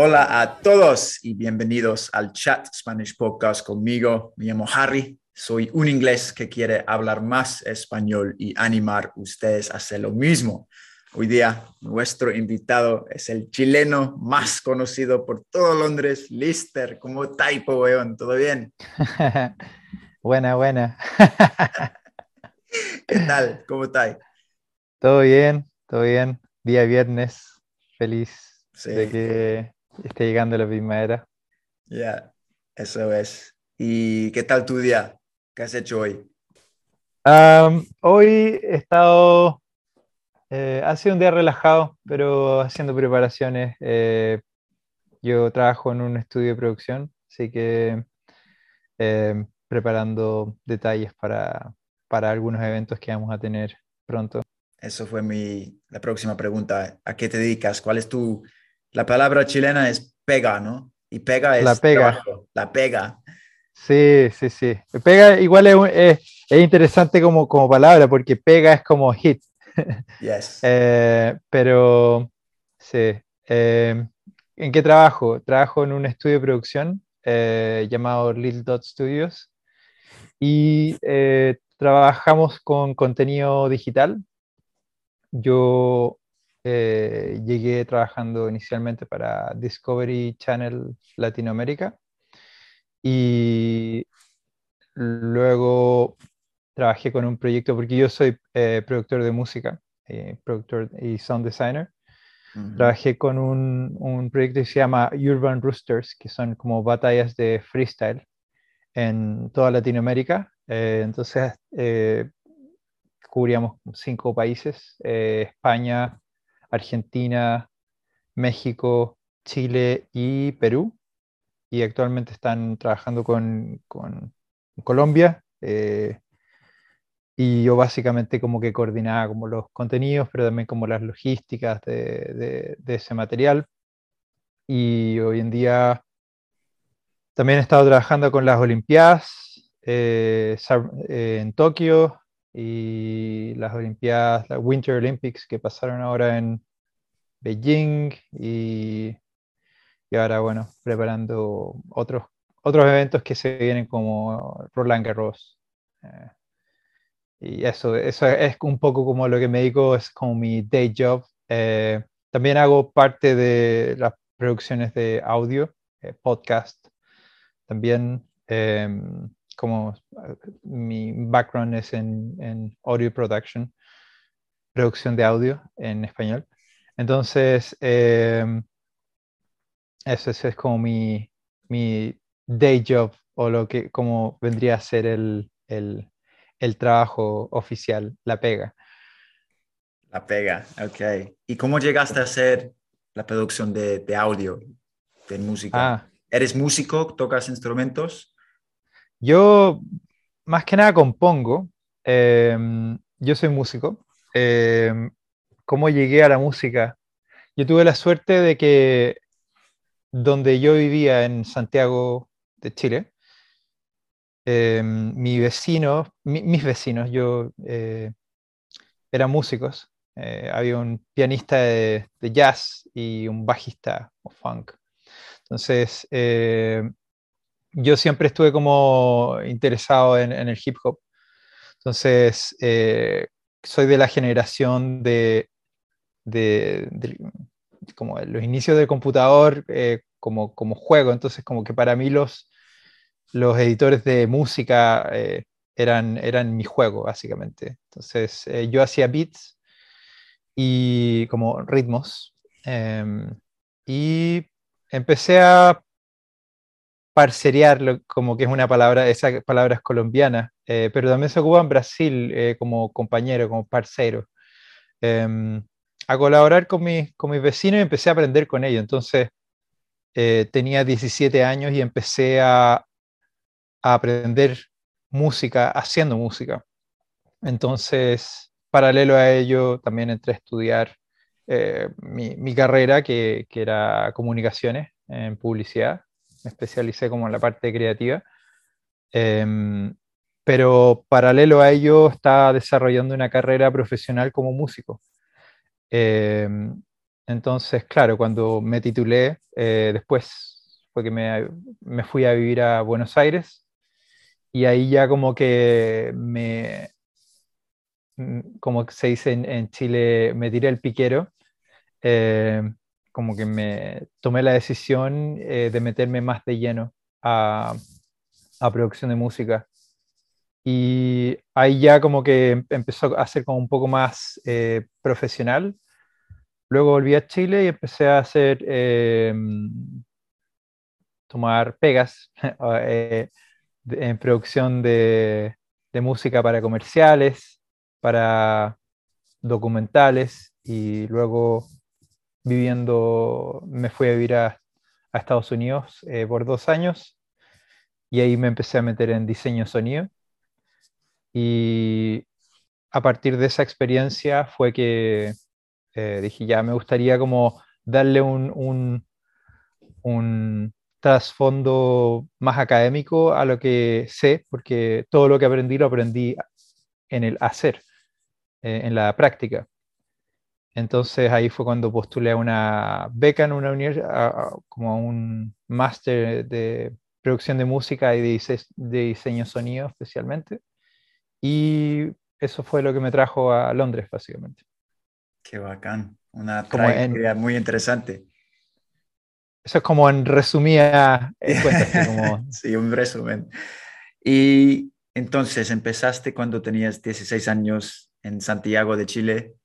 Hola a todos y bienvenidos al Chat Spanish Podcast conmigo. Me llamo Harry, soy un inglés que quiere hablar más español y animar a ustedes a hacer lo mismo. Hoy día nuestro invitado es el chileno más conocido por todo Londres, Lister, como Taipo, weón. ¿Todo bien? buena, buena. ¿Qué tal? ¿Cómo estáis? Todo bien, todo bien. Día viernes, feliz de que esté llegando la primavera. Ya, eso es. ¿Y qué tal tu día? ¿Qué has hecho hoy? hoy he estado, eh, ha sido un día relajado, pero haciendo preparaciones. Eh, yo trabajo en un estudio de producción, así que eh, preparando detalles para, para algunos eventos que vamos a tener pronto. Eso fue mi, la próxima pregunta. ¿A qué te dedicas? ¿Cuál es tu, la palabra chilena es pega, ¿no? Y pega es la pega. la pega. Sí, sí, sí. Pega igual es, es, interesante como, como palabra porque pega es como hit. Yes. Eh, pero sí. Eh, ¿En qué trabajo? Trabajo en un estudio de producción eh, llamado Little Dot Studios y trabajamos con contenido digital. Yo eh, llegué trabajando inicialmente para Discovery Channel Latinoamérica y luego trabajé con un proyecto, porque yo soy eh, productor de música, eh, productor y sound designer. Trabajé con un, un, proyecto que se llama Urban Roosters, que son como batallas de freestyle en toda Latinoamérica. entonces, cubríamos cinco países, España, Argentina, México, Chile y Perú. Y actualmente están trabajando con, Colombia. Eh, y yo básicamente como que coordinaba como los contenidos, pero también como las logísticas de, ese material. Y hoy en día también he estado trabajando con las Olimpiadas eh, eh, en Tokio, y las Olimpiadas, las Winter Olympics que pasaron ahora en Beijing y, y ahora, bueno, preparando otros, otros eventos que se vienen como Roland Garros. Eh, y eso, eso es un poco como lo que me dedico, es como mi day job. Eh, también hago parte de las producciones de audio, eh, podcast. También em, como eh, mi background es en, audio production, producción de audio en español. Entonces, em, eso, es como mi, day job o lo que como vendría a ser el, trabajo oficial, la pega. La pega, ok. ¿Y cómo llegaste a hacer la producción de, audio, de música? Ah. ¿Eres músico? ¿Tocas instrumentos? Yo más que nada compongo. Em, yo soy músico. Em, ¿Cómo llegué a la música? Yo tuve la suerte de que donde yo vivía en Santiago de Chile, em, mi vecino, mis vecinos, yo eh, eran músicos. Eh, había un pianista de, jazz y un bajista o funk. Entonces, yo siempre estuve como interesado en, el hip hop. Entonces, eh, soy de la generación de, como los inicios del computador eh, como, como juego. Entonces, como que para mí los, los editores de música eh, eran, eran mi juego, básicamente. Entonces, yo hacía beats y como ritmos. Em, y empecé a parcerear, como que es una palabra, esa palabra es colombiana, eh, pero también se ocupa en Brasil como compañero, como parcero. Em, a colaborar con, mis, con mis vecinos y empecé a aprender con ellos. Entonces, tenía 17 años y empecé a, a aprender música haciendo música. Entonces, paralelo a ello, también entré a estudiar eh, mi, carrera, que, era comunicaciones en publicidad. Me especialicé como en la parte creativa. Em, pero paralelo a ello, estaba desarrollando una carrera profesional como músico. Em, entonces, claro, cuando me titulé, eh, después fue que me, me, fui a vivir a Buenos Aires y ahí ya como que me, como se dice en, Chile, me tiré el piquero, eh, como que me tomé la decisión eh, de meterme más de lleno a, a, producción de música. Y ahí ya como que empezó a ser como un poco más eh, profesional. Luego volví a Chile y empecé a hacer, tomar pegas en producción de, música para comerciales, para documentales y luego viviendo, me fui a vivir a, Estados Unidos eh, por dos años y ahí me empecé a meter en diseño sonido y a partir de esa experiencia fue que eh, dije ya me gustaría como darle un, un trasfondo más académico a lo que sé, porque todo lo que aprendí lo aprendí en el hacer, eh, en la práctica. Entonces ahí fue cuando postulé a una beca en una universidad, como a un máster de producción de música y de, diseño sonido especialmente. Y eso fue lo que me trajo a Londres, básicamente. Qué bacán, una trayectoria muy interesante. Eso es como en resumida como... sí, un resumen. Y entonces empezaste cuando tenías 16 años en Santiago de Chile,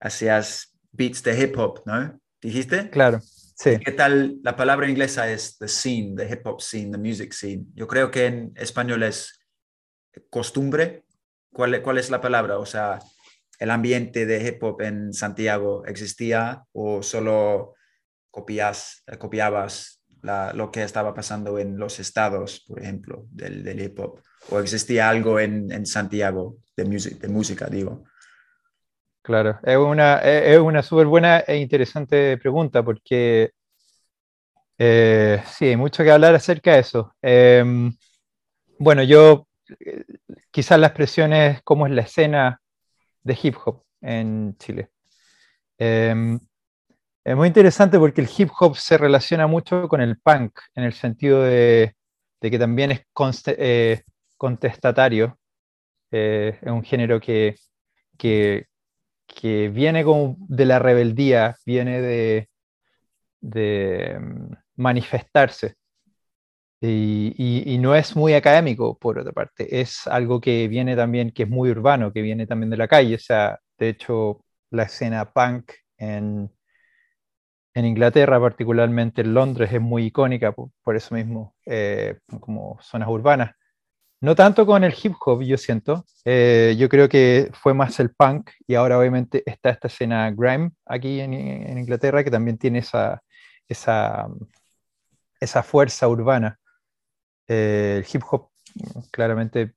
hacías beats de hip hop, ¿no? ¿Dijiste? Claro, sí. ¿Qué tal? La palabra inglesa es the scene, the hip hop scene, the music scene. Yo creo que en español es costumbre. ¿Cuál, cuál es la palabra? O sea, ¿el ambiente de hip hop en Santiago existía o solo copias, copiabas lo que estaba pasando en los estados, por ejemplo, del, del hip hop? ¿O existía algo en, en Santiago de, de música, digo? Claro, es una, es una súper buena e interesante pregunta porque eh, sí, hay mucho que hablar acerca de eso. Em, bueno, yo eh, quizás la expresión es cómo es la escena de hip hop en Chile. Em, es muy interesante porque el hip hop se relaciona mucho con el punk, en el sentido de, que también es eh, contestatario. Es un género que, que, viene como de la rebeldía, viene de, de mm, manifestarse. Y, no es muy académico, por otra parte, es algo que viene también, que es muy urbano, que viene también de la calle. O sea, de hecho, la escena punk en, en Inglaterra, particularmente en Londres, es muy icónica por, eso mismo, eh, como zonas urbanas. No tanto con el hip hop, yo siento. Eh, yo creo que fue más el punk y ahora obviamente está esta escena grime aquí en, Inglaterra que también tiene esa, esa, esa fuerza urbana. Eh, el hip hop claramente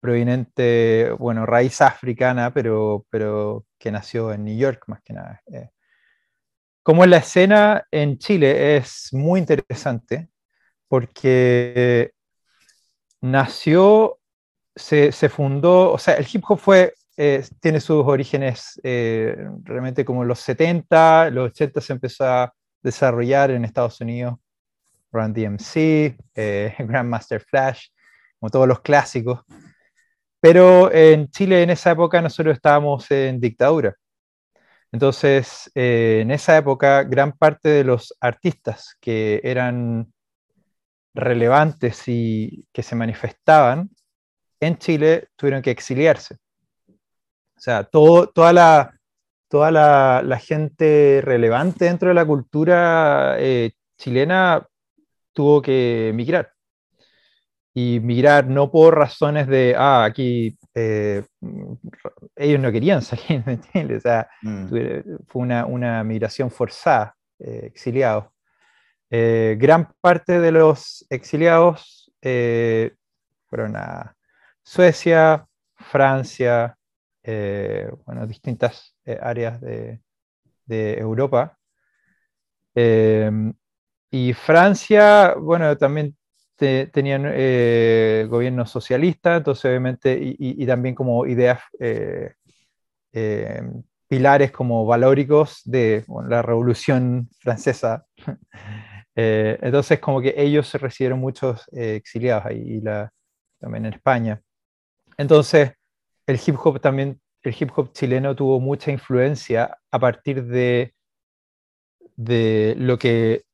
proveniente, bueno, raíz africana, pero, pero que nació en New York más que nada como la escena en Chile es muy interesante porque nació, se, fundó, o sea, el hip hop fue, eh, tiene sus orígenes eh, realmente como los 70, los 80 se empezó a desarrollar en Estados Unidos, Run DMC, eh, Grandmaster Flash, como todos los clásicos. Pero en Chile en esa época nosotros estábamos en dictadura. Entonces, eh, en esa época, gran parte de los artistas que eran relevantes y que se manifestaban en Chile tuvieron que exiliarse. O sea, todo, toda, la, toda la, gente relevante dentro de la cultura eh, chilena tuvo que migrar. Y migrar no por razones de, ah, aquí eh, ellos no querían salir de Chile, o sea, mm. fue una, una, migración forzada, eh, exiliados. Gran parte de los exiliados fueron a Suecia, Francia, eh, bueno, distintas eh, áreas de, Europa. Y Francia, bueno, también tenían eh, gobierno socialista, entonces obviamente, y, también como ideas, pilares como valóricos de la Revolución Francesa. entonces, como que ellos recibieron muchos exiliados ahí, la, también en España. Entonces, el hip hop también, el hip hop chileno tuvo mucha influencia a partir de, de lo que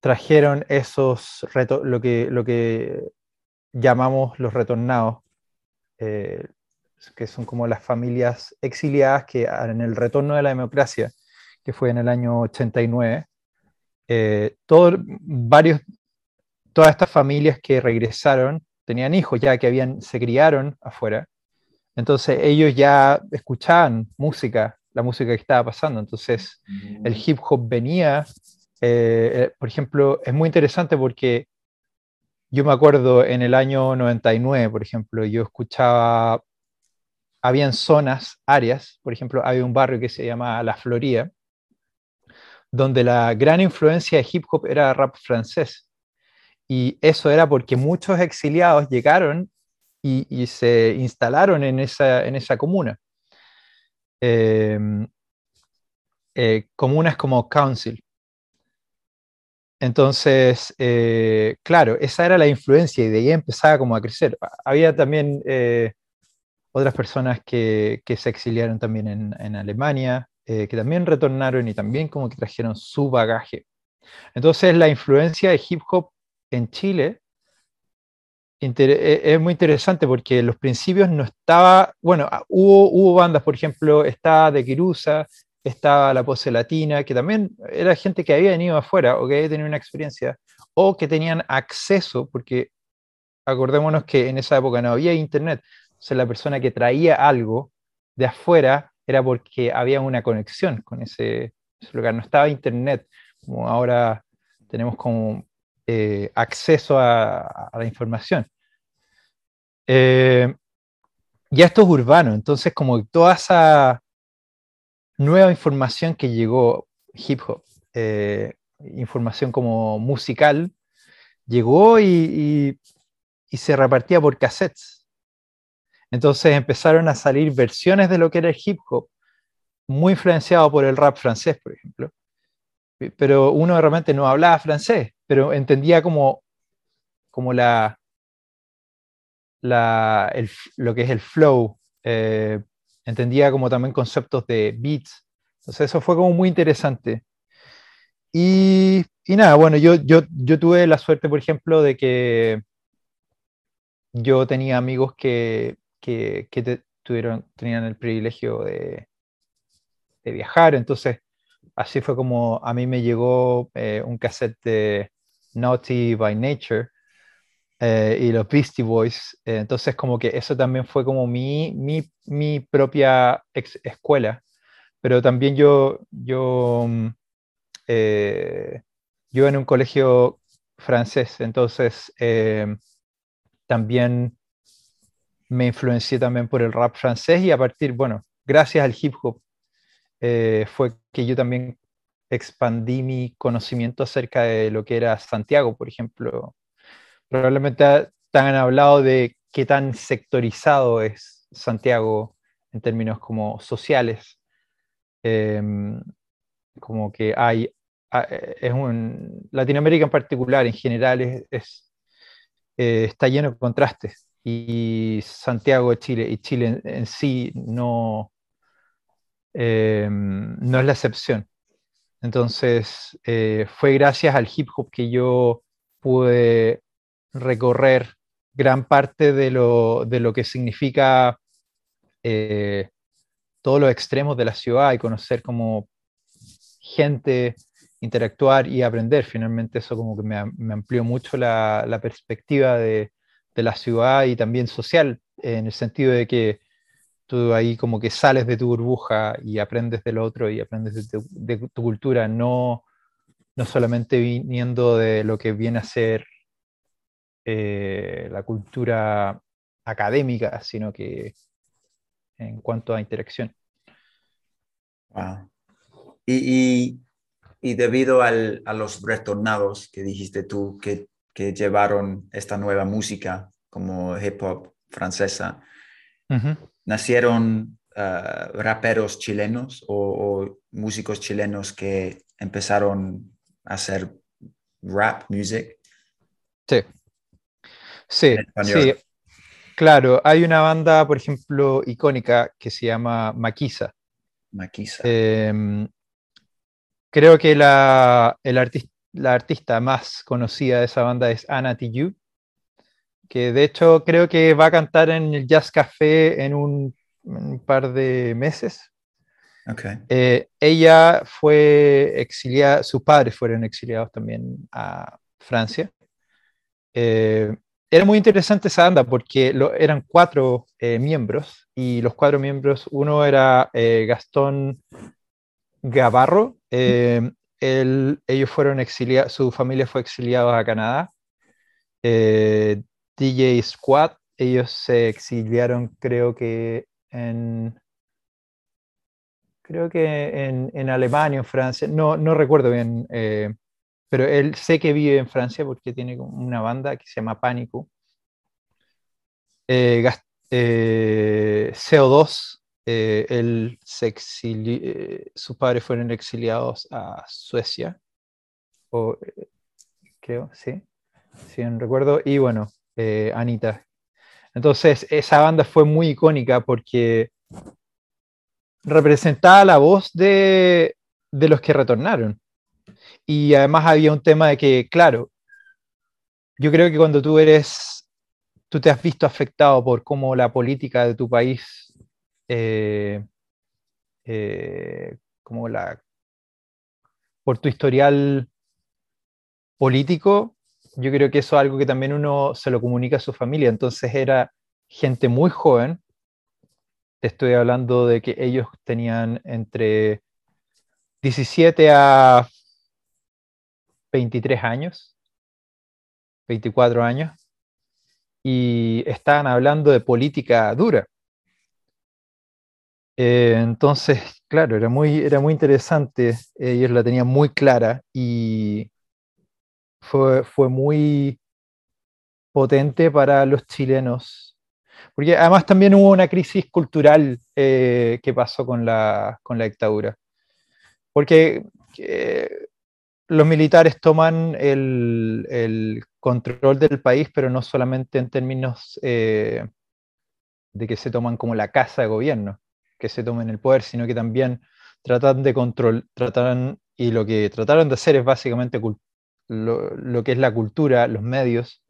trajeron esos retos, lo que, lo que llamamos los retornados, eh, que son como las familias exiliadas que en el retorno de la democracia, que fue en el año 89, eh, varios, todas estas familias que regresaron tenían hijos ya que habían, se criaron afuera, entonces ellos ya escuchaban música, la música que estaba pasando, entonces el mm. hip hop venía, eh, eh, por ejemplo, es muy interesante porque yo me acuerdo en el año 99, por ejemplo, yo escuchaba, habían zonas, áreas, por ejemplo, había un barrio que se llama La Florida, donde la gran influencia de hip hop era rap francés. Y eso era porque muchos exiliados llegaron y, se instalaron en esa, en esa comuna. Em, eh, comunas como council. Entonces, eh, claro, esa era la influencia y de ahí empezaba como a crecer. Había también eh, otras personas que, que, se exiliaron también en Alemania, que también retornaron y también como que trajeron su bagaje. Entonces, la influencia de hip hop en Chile e, es muy interesante porque en los principios no estaba, bueno, ah, hubo, hubo bandas, por ejemplo, estaba de Quirusa, estaba La Pose Latina, que también era gente que había venido afuera o que había tenido una experiencia, o que tenían acceso, porque acordémonos que en esa época no había internet, o sea, la persona que traía algo de afuera era porque había una conexión con ese, lugar, no estaba internet, como ahora tenemos como eh, acceso a, la información. Eh, y esto es urbano, entonces como toda esa nueva información que llegó, hip hop, eh, información como musical, llegó y, y, se repartía por cassettes. Entonces empezaron a salir versiones de lo que era el hip hop, muy influenciado por el rap francés, por ejemplo. Pero uno realmente no hablaba francés, pero entendía como, como la, la, lo que es el flow, eh, entendía como también conceptos de beats, entonces eso fue como muy interesante. Y, y nada, bueno, yo, yo, yo tuve la suerte, por ejemplo, de que yo tenía amigos que, que, tuvieron, tenían el privilegio de, viajar, entonces así fue como a mí me llegó eh, un cassette de Naughty by Nature eh, y los Beastie Boys. Eh, entonces como que eso también fue como mi, mi, mi propia escuela. Pero también yo, yo, mm, eh, yo en un colegio francés, entonces también me influencié también por el rap francés y a partir, bueno, gracias al hip hop, fue que yo también expandí mi conocimiento acerca de lo que era Santiago, por ejemplo. Probablemente te han hablado de qué tan sectorizado es Santiago en términos como sociales. Em, como que hay, es un, Latinoamérica en particular, en general, es, eh, está lleno de contrastes. Y Santiago de Chile y Chile en, sí no, em, no es la excepción. Entonces, eh, fue gracias al hip hop que yo pude recorrer gran parte de lo, de lo que significa eh, todos los extremos de la ciudad y conocer como gente, interactuar y aprender. Finalmente eso como que me, amplió mucho la perspectiva de, de, la ciudad y también social, en el sentido de que tú ahí como que sales de tu burbuja y aprendes del otro y aprendes de tu, cultura, no, no solamente viniendo de lo que viene a ser eh, la cultura académica, sino que en cuanto a interacción. Wow. Y, y, debido al, a los retornados que dijiste tú, que, que, llevaron esta nueva música como hip hop francesa, ¿nacieron uh, raperos chilenos o, o, músicos chilenos que empezaron a hacer rap music? Sí, Sí, sí. Claro, hay una banda, por ejemplo, icónica que se llama Maquisa. Maquisa. Em, creo que la, el la artista más conocida de esa banda es Anna Tijoux, que de hecho creo que va a cantar en el Jazz Café en un, par de meses. Okay. Eh, ella fue exiliada, sus padres fueron exiliados también a Francia. Eh, era muy interesante esa banda porque eran cuatro eh, miembros y los cuatro miembros, uno era Gastón Gavarro, eh, ellos fueron exiliados, su familia fue exiliada a Canadá. DJ Squad, ellos se exiliaron creo que en creo que en, en Alemania, en Francia, no, no recuerdo bien, pero él sé que vive en Francia porque tiene una banda que se llama Pánico. Eh, eh, CO2, eh, él sus padres fueron exiliados a Suecia, o, creo, sí, sí, no recuerdo, y bueno, Anita. Entonces, esa banda fue muy icónica porque representaba la voz de, de los que retornaron. Y además había un tema de que, claro, yo creo que cuando tú eres, tú te has visto afectado por cómo la política de tu país, eh, eh, como la, por tu historial político, yo creo que eso es algo que también uno se lo comunica a su familia. Entonces era gente muy joven, te estoy hablando de que ellos tenían entre 17 a 23 años, 24 años, y estaban hablando de política dura. Eh, entonces, claro, era muy, era muy interesante, ellos la tenían muy clara y fue, fue muy potente para los chilenos, porque además también hubo una crisis cultural eh, que pasó con la, con la dictadura, porque eh, los militares toman el, control del país, pero no solamente en términos eh, de que se toman como la casa de gobierno, que se tomen el poder, sino que también tratan de control, tratan, y lo que trataron de hacer es básicamente lo, que es la cultura, los medios,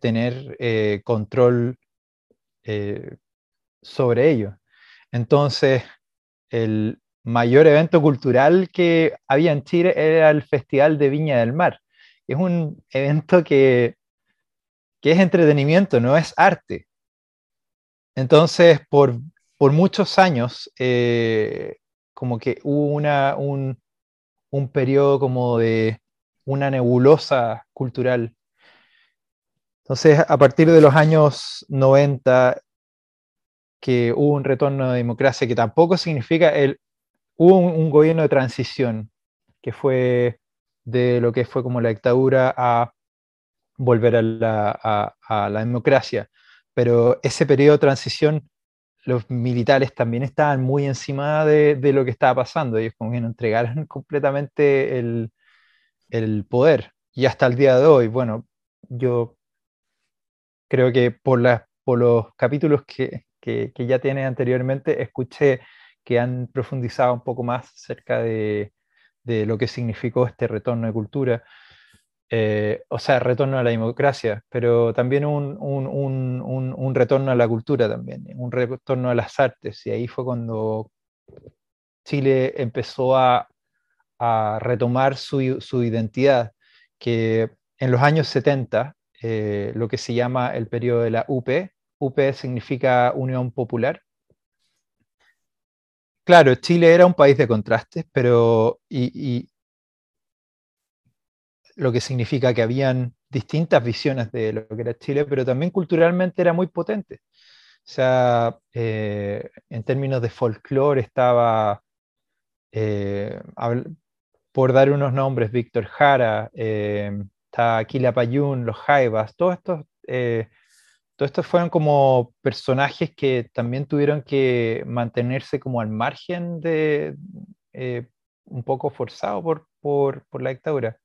tener eh, control eh, sobre ello. Entonces, el, mayor evento cultural que había en Chile era el Festival de Viña del Mar. Es un evento que, que es entretenimiento, no es arte. Entonces, por, por muchos años, eh, como que hubo un, un periodo como de una nebulosa cultural. Entonces, a partir de los años 90, que hubo un retorno de democracia, que tampoco significa el hubo un, gobierno de transición que fue de lo que fue como la dictadura a volver a la, democracia. Pero ese periodo de transición, los militares también estaban muy encima de, lo que estaba pasando. Ellos como que entregaron completamente el, poder. Y hasta el día de hoy, bueno, yo creo que por, por los capítulos que, que ya tiene anteriormente, escuché que han profundizado un poco más acerca de, lo que significó este retorno de cultura. Eh, o sea, retorno a la democracia, pero también un, un, retorno a la cultura también, un retorno a las artes, y ahí fue cuando Chile empezó a, a retomar su, su, identidad, que en los años 70, eh, lo que se llama el periodo de la UP, UP significa Unión Popular, Claro, Chile era un país de contrastes, pero y, lo que significa que habían distintas visiones de lo que era Chile, pero también culturalmente era muy potente. O sea, eh, en términos de folclore estaba, eh, por dar unos nombres, Víctor Jara, eh, está Aquila Payún, los Jaivas, todos estos, todos estos fueron como personajes que también tuvieron que mantenerse como al margen de, un poco forzado por, por, por la dictadura.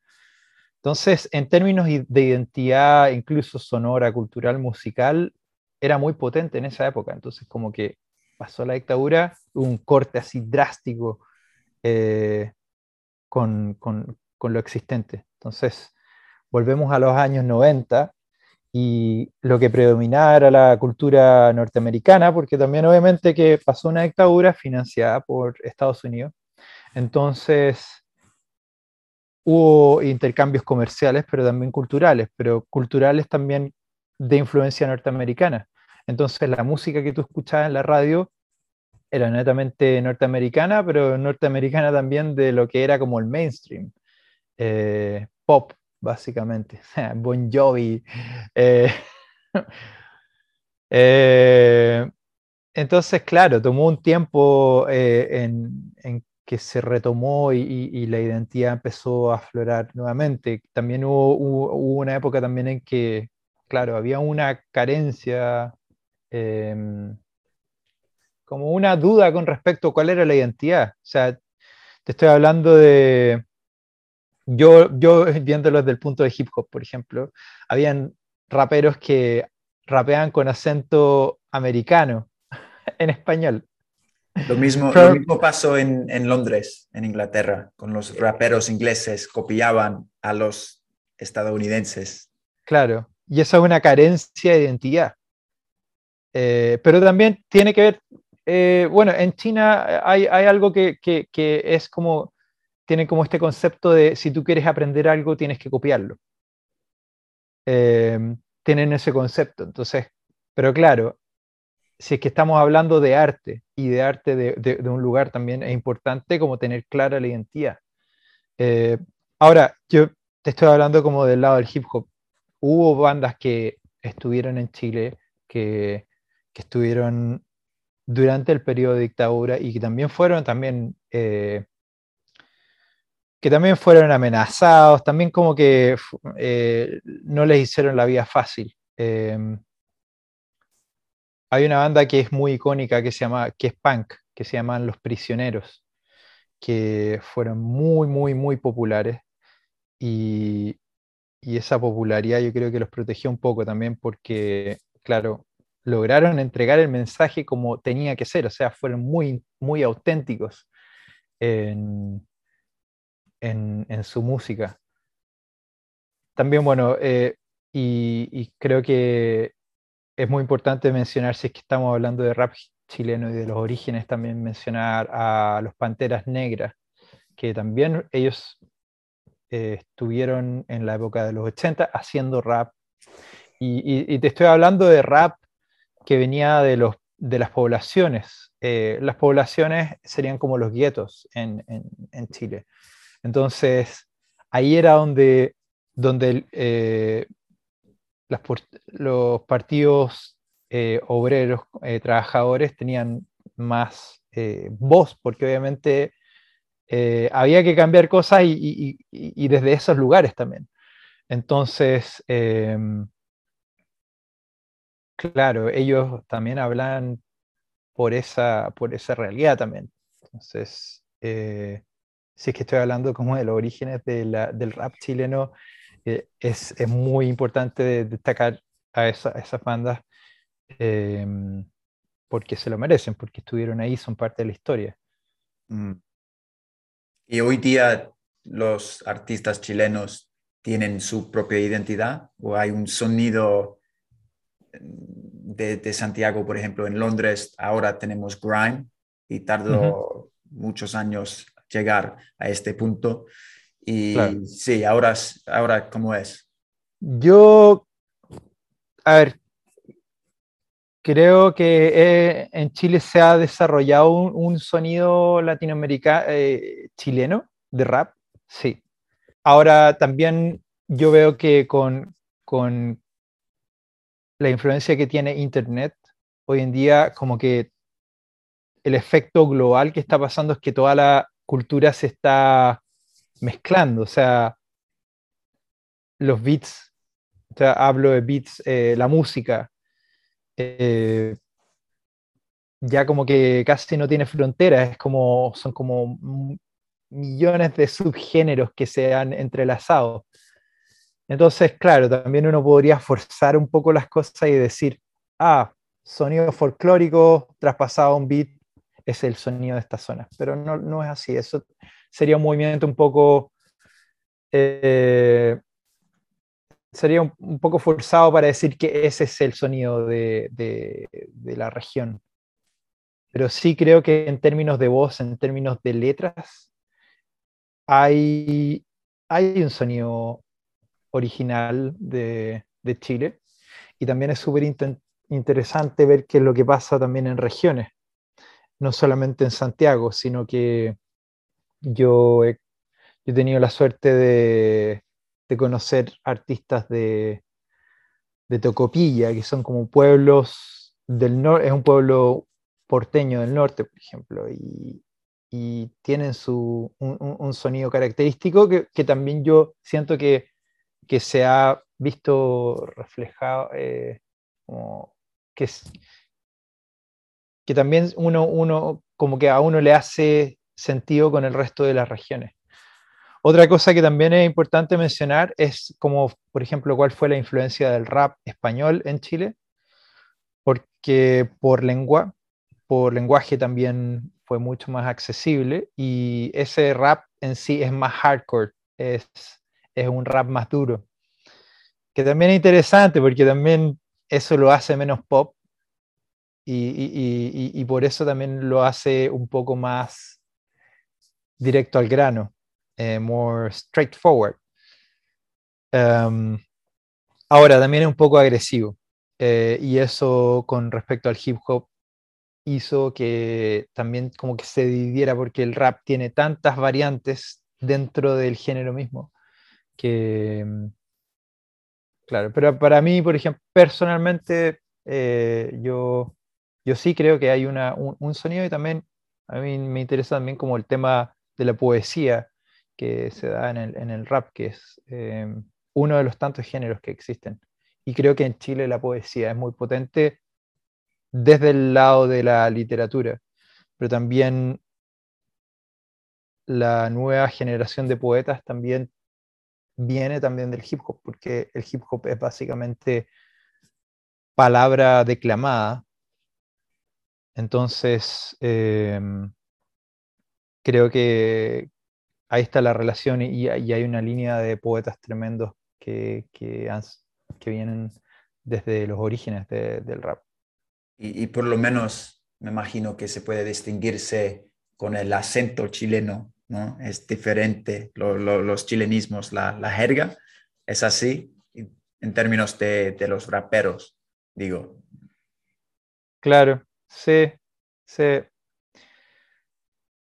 Entonces, en términos de identidad, incluso sonora, cultural, musical, era muy potente en esa época. Entonces, como que pasó la dictadura, un corte así drástico eh, con, con, lo existente. Entonces, volvemos a los años 90 y lo que predominaba era la cultura norteamericana, porque también obviamente que pasó una dictadura financiada por Estados Unidos. Entonces, hubo intercambios comerciales, pero también culturales, pero culturales también de influencia norteamericana. Entonces la música que tú escuchabas en la radio era netamente norteamericana, pero norteamericana también de lo que era como el mainstream, eh, pop, básicamente. bon Jovi. Eh, eh, entonces, claro, tomó un tiempo en, en, que se retomó y, la identidad empezó a aflorar nuevamente. También hubo, una época también en que, claro, había una carencia, em, como una duda con respecto a cuál era la identidad. O sea, te estoy hablando de, yo, yo viéndolo desde el punto de hip hop, por ejemplo, habían raperos que rapeaban con acento americano en español. Lo mismo, lo mismo pasó en, en, Londres, en Inglaterra, con los raperos ingleses, copiaban a los estadounidenses. Claro, y esa es una carencia de identidad. Eh, pero también tiene que ver, eh, bueno, en China hay, hay algo que, que, que, es como, tiene como este concepto de si tú quieres aprender algo, tienes que copiarlo. Eh, tienen ese concepto, entonces, pero claro, si es que estamos hablando de arte y de arte de, un lugar también es importante como tener clara la identidad. Eh, ahora, yo te estoy hablando como del lado del hip hop. Hubo bandas que estuvieron en Chile, que, estuvieron durante el periodo de dictadura y que también fueron también... Eh, que también fueron amenazados, también como que eh, no les hicieron la vida fácil. Hay una banda que es muy icónica que se llama, que es punk, que se llaman Los Prisioneros, que fueron muy, muy, muy populares y, esa popularidad yo creo que los protegió un poco también porque, claro, lograron entregar el mensaje como tenía que ser, o sea, fueron muy, muy auténticos en, su música. También, bueno, eh, y, creo que es muy importante mencionar, si es que estamos hablando de rap chileno y de los orígenes, también mencionar a los Panteras Negras, que también ellos eh, estuvieron en la época de los 80 haciendo rap. Y, te estoy hablando de rap que venía de, los, de las poblaciones. Eh, las poblaciones serían como los guetos en, en, Chile. Entonces, ahí era donde, donde eh, los partidos eh, obreros, eh, trabajadores, tenían más eh, voz, porque obviamente había que cambiar cosas y, desde esos lugares también. Entonces, em, claro, ellos también hablan por esa, por esa realidad también. Entonces, si es que estoy hablando como de los orígenes del rap chileno, es, es, muy importante destacar a, esas bandas em, porque se lo merecen, porque estuvieron ahí, son parte de la historia. Mm. Y hoy día los artistas chilenos tienen su propia identidad o hay un sonido de, de Santiago, por ejemplo, en Londres ahora tenemos grime y tardó muchos años llegar a este punto. Y sí, ahora, ahora, ¿cómo es? Yo, a ver, creo que eh, en Chile se ha desarrollado un, sonido latinoamericano, eh, chileno, de rap, sí. Ahora también yo veo que con, con la influencia que tiene Internet, hoy en día como que el efecto global que está pasando es que toda la cultura se está mezclando, o sea, los beats, hablo de beats, eh, la música, eh, ya como que casi no tiene fronteras, es como, son como millones de subgéneros que se han entrelazado. Entonces, claro, también uno podría forzar un poco las cosas y decir, ah, sonido folclórico traspasado a un beat es el sonido de esta zona, pero no, no es así, eso sería un movimiento un poco... Eh, sería un, poco forzado para decir que ese es el sonido de, de, la región. Pero sí creo que en términos de voz, en términos de letras, hay, hay un sonido original de, de Chile. Y también es súper interesante ver qué es lo que pasa también en regiones, no solamente en Santiago, sino que yo he, he tenido la suerte de, de conocer artistas de, de Tocopilla, que son como pueblos del norte, es un pueblo porteño del norte, por ejemplo, y, y tienen su, un, un, sonido característico que, que, también yo siento que, que se ha visto reflejado, eh, como que, que también uno, uno, como que a uno le hace sentido con el resto de las regiones. Otra cosa que también es importante mencionar es como, por ejemplo, cuál fue la influencia del rap español en Chile, porque por lengua, por lenguaje también fue mucho más accesible y ese rap en sí es más hardcore, es, es un rap más duro, que también es interesante porque también eso lo hace menos pop y, y, y, y por eso también lo hace un poco más directo al grano. Eh, more straightforward. Um, ahora, también es un poco agresivo. Eh, y eso con respecto al hip hop hizo que también como que se dividiera porque el rap tiene tantas variantes dentro del género mismo que mm, claro pero para mí por ejemplo personalmente eh, yo yo sí creo que hay una, un, un, sonido y también a mí me interesa también como el tema de la poesía que se da en el, en el rap, que es eh, uno de los tantos géneros que existen. Y creo que en Chile la poesía es muy potente desde el lado de la literatura, pero también la nueva generación de poetas también viene también del hip hop, porque el hip hop es básicamente palabra declamada. Entonces, eh, creo que, ahí está la relación y, hay una línea de poetas tremendos que, que, vienen desde los orígenes del rap. Y, por lo menos me imagino que se puede distinguirse con el acento chileno, ¿no? Es diferente, los chilenismos, la, la, jerga, es así en términos de, de los raperos, digo. Claro, sí, sí.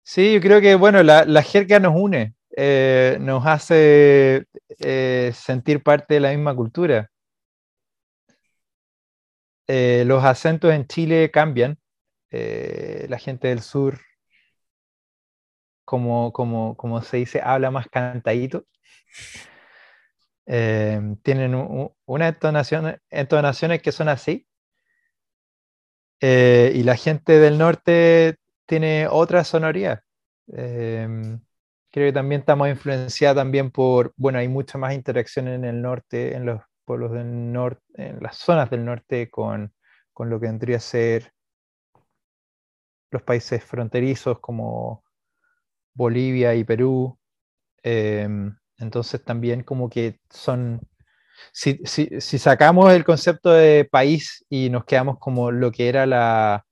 Sí, yo creo que, bueno, la, la jerga nos une, eh, nos hace eh, sentir parte de la misma cultura. Eh, los acentos en Chile cambian. la gente del sur, como, como, como se dice, habla más cantadito. tienen una entonación, entonaciones que son así. y la gente del norte tiene otra sonoridad. Em, creo que también estamos influenciados también por, bueno, hay mucha más interacción en el norte, en los pueblos del norte, en las zonas del norte con, con lo que vendría a ser los países fronterizos como Bolivia y Perú. Em, Entonces también como que son, si, si, si, sacamos el concepto de país y nos quedamos como lo que era la,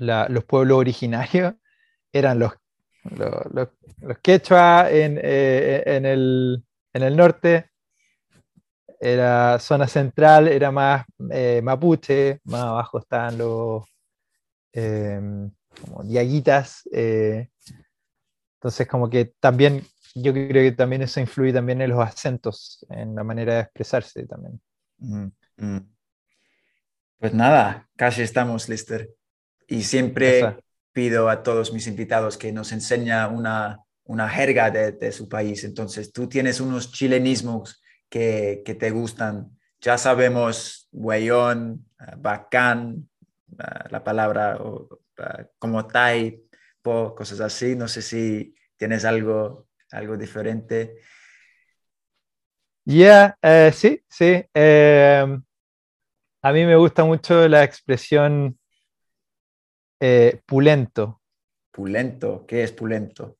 los pueblos originarios, eran los, los, los, quechua en, eh, en, el, en, el, norte, era zona central, era más eh, mapuche, más abajo estaban los em, como diaguitas. Eh, entonces como que también yo creo que también eso influye también en los acentos, en la manera de expresarse también. Mm, mm. Pues nada, casi estamos, Lister. Y siempre pido a todos mis invitados que nos enseña una, una jerga de, su país. Entonces, tú tienes unos chilenismos que, que te gustan. Ya sabemos, huellón, eh, bacán, eh, la palabra eh, como tai, cosas así. No sé si tienes algo algo diferente. Ya, eh, sí, sí. A mí me gusta mucho la expresión eh, pulento. Pulento, ¿qué es pulento?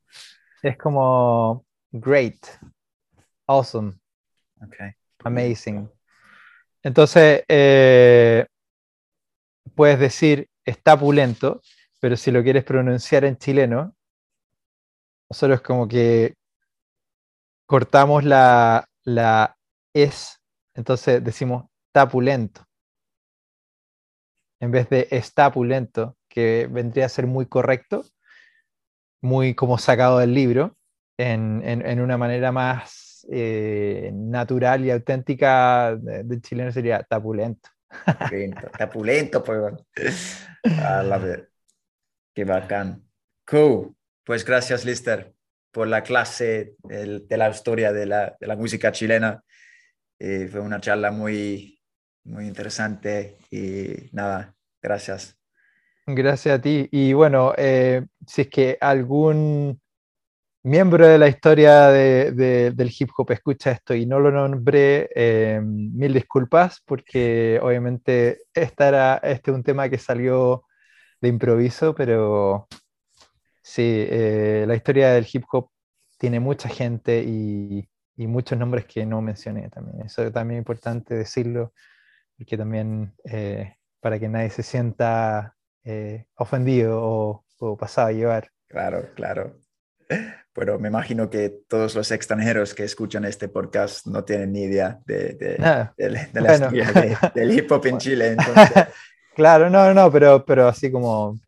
Es como great, awesome, okay. amazing. Entonces, eh, puedes decir está pulento, pero si lo quieres pronunciar en chileno, nosotros como que cortamos la, la es, entonces decimos tapulento. En vez de estapulento, que vendría a ser muy correcto, muy como sacado del libro, en, una manera más eh, natural y auténtica del chileno sería tapulento. Tapulento, tapulento, pues. A la. Qué bacán. Cool. Pues gracias, Lister por la clase de la historia de la, de la música chilena. Eh, fue una charla muy, muy interesante y nada, gracias. Gracias a ti. Y bueno, eh, si es que algún miembro de la historia de, del hip hop escucha esto y no lo nombré, eh, mil disculpas porque obviamente esta era, este es un tema que salió de improviso, pero Sí, eh, la historia del hip hop tiene mucha gente y, muchos nombres que no mencioné también. Eso también es importante decirlo, porque también para que nadie se sienta eh, ofendido o, pasado a llevar. Claro, claro. Pero me imagino que todos los extranjeros que escuchan este podcast no tienen ni idea de, la historia del hip hop en Chile. claro, no, no, pero, pero así como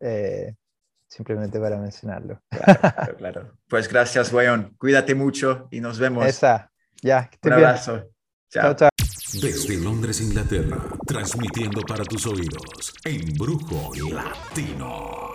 simplemente para mencionarlo. Claro, claro, Pues gracias, Guayón. Cuídate mucho y nos vemos. Esa, ya. Que Un abrazo. Chao. chao. Desde Londres, Inglaterra, transmitiendo para tus oídos, Embrujo Latino.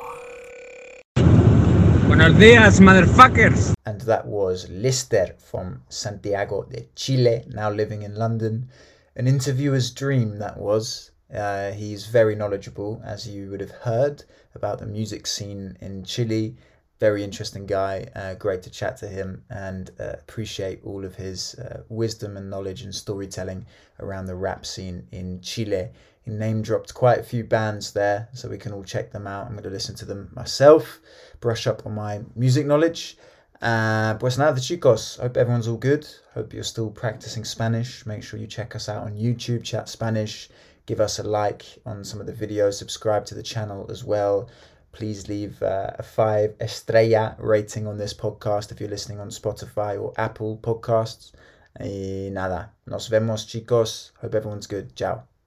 Buenos días, motherfuckers. And that was Lister from Santiago de Chile, now living in London. An interviewer's dream that was. Uh, he's very knowledgeable, as you would have heard, about the music scene in Chile. Very interesting guy. Uh, great to chat to him and uh, appreciate all of his uh, wisdom and knowledge and storytelling around the rap scene in Chile. He name dropped quite a few bands there, so we can all check them out. I'm going to listen to them myself, brush up on my music knowledge. Uh, pues nada, chicos. Hope everyone's all good. Hope you're still practicing Spanish. Make sure you check us out on YouTube, Chat Spanish give us a like on some of the videos, subscribe to the channel as well. Please leave uh, a five estrella rating on this podcast if you're listening on Spotify or Apple Podcasts. Y nada, nos vemos chicos. Hope everyone's good. Ciao.